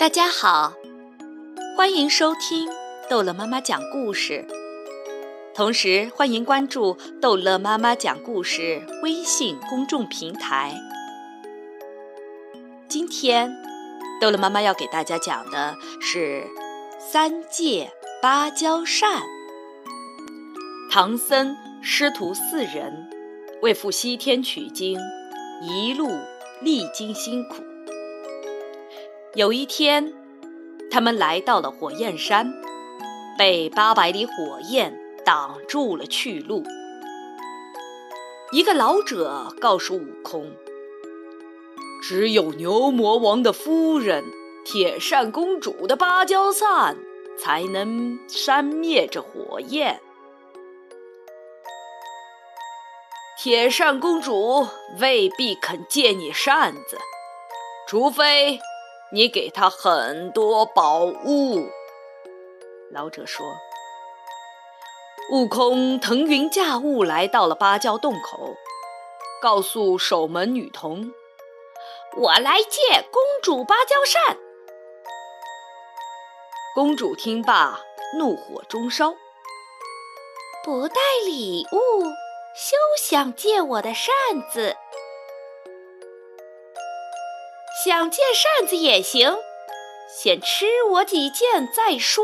大家好，欢迎收听逗乐妈妈讲故事，同时欢迎关注逗乐妈妈讲故事微信公众平台。今天，逗乐妈妈要给大家讲的是三借芭蕉扇。唐僧师徒四人为赴西天取经，一路历经辛苦。有一天，他们来到了火焰山，被八百里火焰挡住了去路。一个老者告诉悟空：“只有牛魔王的夫人铁扇公主的芭蕉扇，才能扇灭这火焰。铁扇公主未必肯借你扇子，除非……”你给他很多宝物，老者说。悟空腾云驾雾来到了芭蕉洞口，告诉守门女童：“我来借公主芭蕉扇。”公主听罢，怒火中烧：“不带礼物，休想借我的扇子！”想借扇子也行，先吃我几剑再说。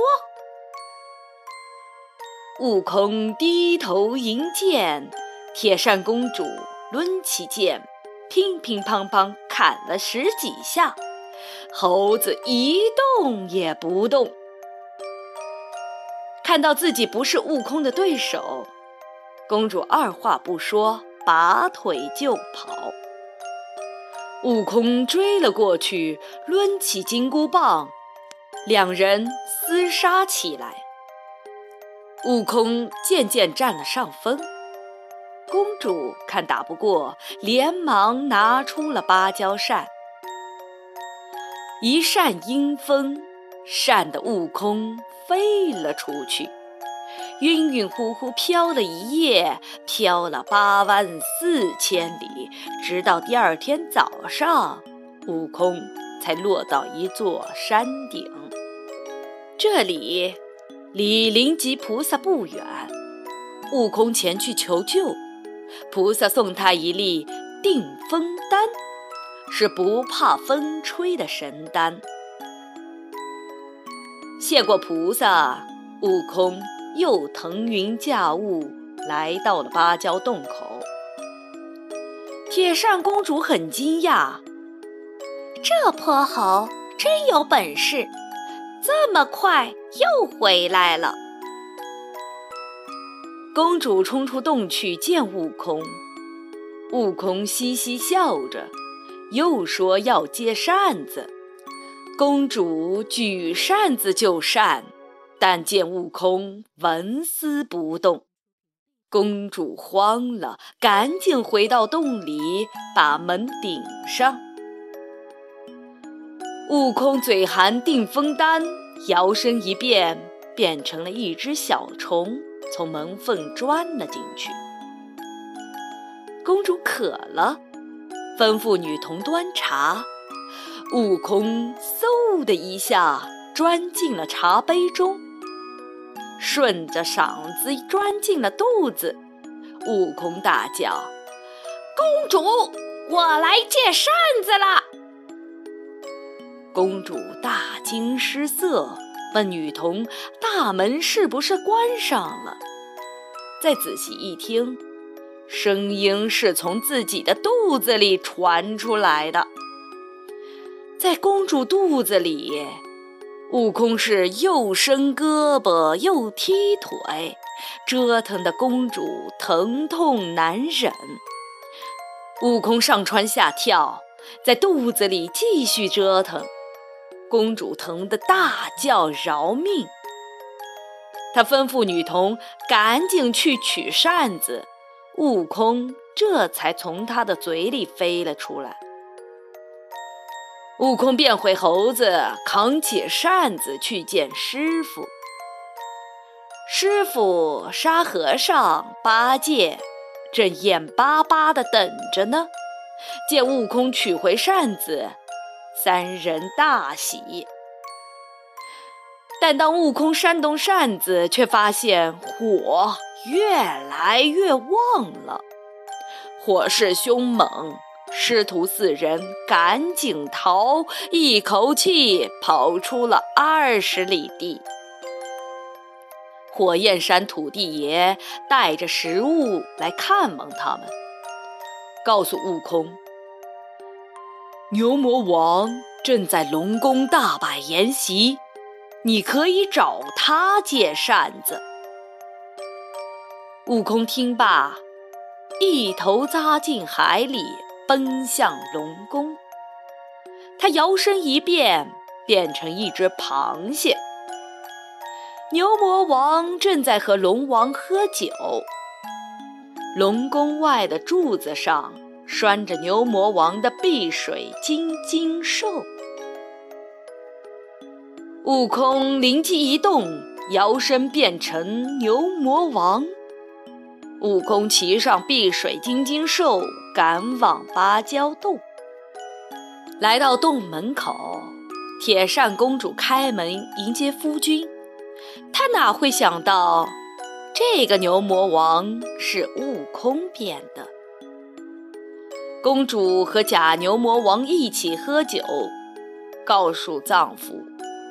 悟空低头迎剑，铁扇公主抡起剑，乒乒乓乓砍了十几下，猴子一动也不动。看到自己不是悟空的对手，公主二话不说，拔腿就跑。悟空追了过去，抡起金箍棒，两人厮杀起来。悟空渐渐占了上风，公主看打不过，连忙拿出了芭蕉扇，一扇阴风，扇得悟空飞了出去。晕晕乎乎飘了一夜，飘了八万四千里，直到第二天早上，悟空才落到一座山顶。这里离灵吉菩萨不远，悟空前去求救，菩萨送他一粒定风丹，是不怕风吹的神丹。谢过菩萨，悟空。又腾云驾雾来到了芭蕉洞口，铁扇公主很惊讶，这泼猴真有本事，这么快又回来了。公主冲出洞去见悟空，悟空嘻嘻笑着，又说要接扇子，公主举扇子就扇。但见悟空纹丝不动，公主慌了，赶紧回到洞里，把门顶上。悟空嘴含定风丹，摇身一变，变成了一只小虫，从门缝钻了进去。公主渴了，吩咐女童端茶，悟空嗖的一下钻进了茶杯中。顺着嗓子钻进了肚子，悟空大叫：“公主，我来借扇子了！”公主大惊失色，问女童：“大门是不是关上了？”再仔细一听，声音是从自己的肚子里传出来的，在公主肚子里。悟空是又伸胳膊又踢腿，折腾的公主疼痛难忍。悟空上蹿下跳，在肚子里继续折腾，公主疼得大叫饶命。他吩咐女童赶紧去取扇子，悟空这才从他的嘴里飞了出来。悟空变回猴子，扛起扇子去见师傅。师傅、沙和尚、八戒正眼巴巴地等着呢。见悟空取回扇子，三人大喜，但当悟空扇动扇子，却发现火越来越旺了，火势凶猛。师徒四人赶紧逃，一口气跑出了二十里地。火焰山土地爷带着食物来看望他们，告诉悟空：“牛魔王正在龙宫大摆筵席，你可以找他借扇子。”悟空听罢，一头扎进海里。奔向龙宫，他摇身一变，变成一只螃蟹。牛魔王正在和龙王喝酒，龙宫外的柱子上拴着牛魔王的碧水金睛兽。悟空灵机一动，摇身变成牛魔王。悟空骑上碧水金睛兽，赶往芭蕉洞。来到洞门口，铁扇公主开门迎接夫君。她哪会想到，这个牛魔王是悟空变的？公主和假牛魔王一起喝酒，告诉丈夫，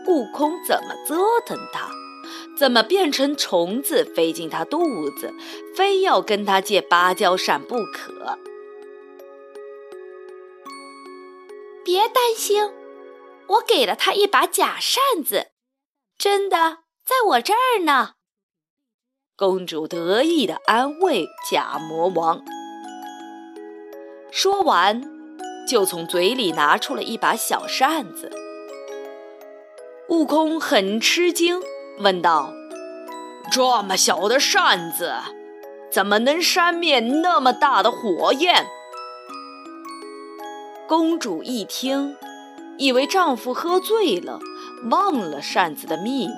悟空怎么折腾她。怎么变成虫子飞进他肚子，非要跟他借芭蕉扇不可？别担心，我给了他一把假扇子，真的在我这儿呢。公主得意地安慰假魔王。说完，就从嘴里拿出了一把小扇子。悟空很吃惊。问道：“这么小的扇子，怎么能扇灭那么大的火焰？”公主一听，以为丈夫喝醉了，忘了扇子的秘密。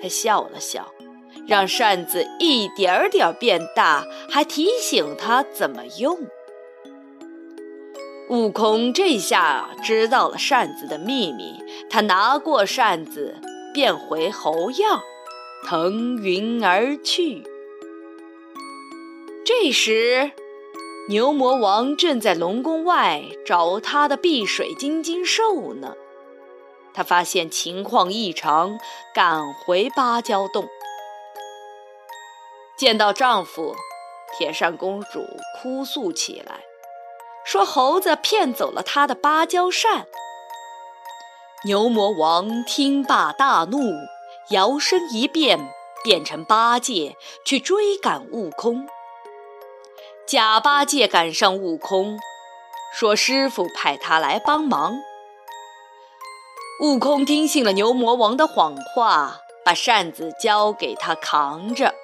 她笑了笑，让扇子一点点变大，还提醒她怎么用。悟空这下知道了扇子的秘密，他拿过扇子。变回猴样，腾云而去。这时，牛魔王正在龙宫外找他的碧水金睛兽呢。他发现情况异常，赶回芭蕉洞。见到丈夫，铁扇公主哭诉起来，说猴子骗走了她的芭蕉扇。牛魔王听罢大怒，摇身一变，变成八戒去追赶悟空。假八戒赶上悟空，说：“师傅派他来帮忙。”悟空听信了牛魔王的谎话，把扇子交给他扛着。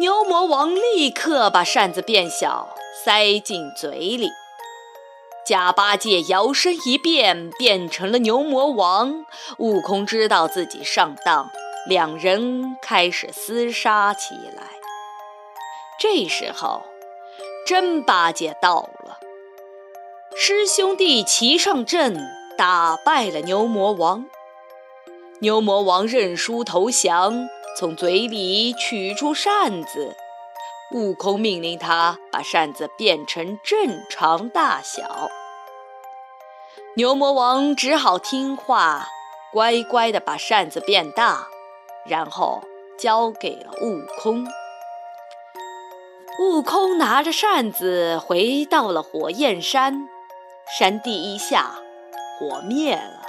牛魔王立刻把扇子变小，塞进嘴里。假八戒摇身一变，变成了牛魔王。悟空知道自己上当，两人开始厮杀起来。这时候，真八戒到了，师兄弟齐上阵，打败了牛魔王。牛魔王认输投降，从嘴里取出扇子。悟空命令他把扇子变成正常大小。牛魔王只好听话，乖乖地把扇子变大，然后交给了悟空。悟空拿着扇子回到了火焰山，扇第一下，火灭了；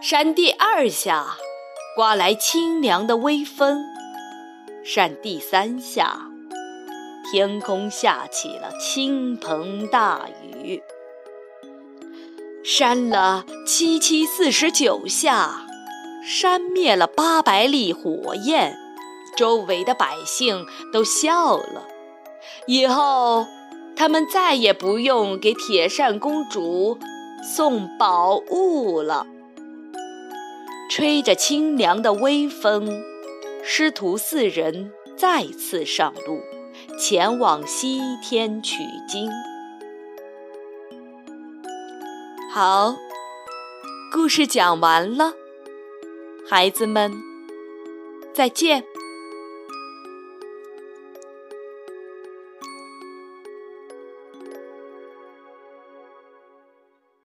扇第二下，刮来清凉的微风；扇第三下，天空下起了倾盆大雨。扇了七七四十九下，扇灭了八百里火焰，周围的百姓都笑了。以后，他们再也不用给铁扇公主送宝物了。吹着清凉的微风，师徒四人再次上路，前往西天取经。好，故事讲完了。孩子们，再见。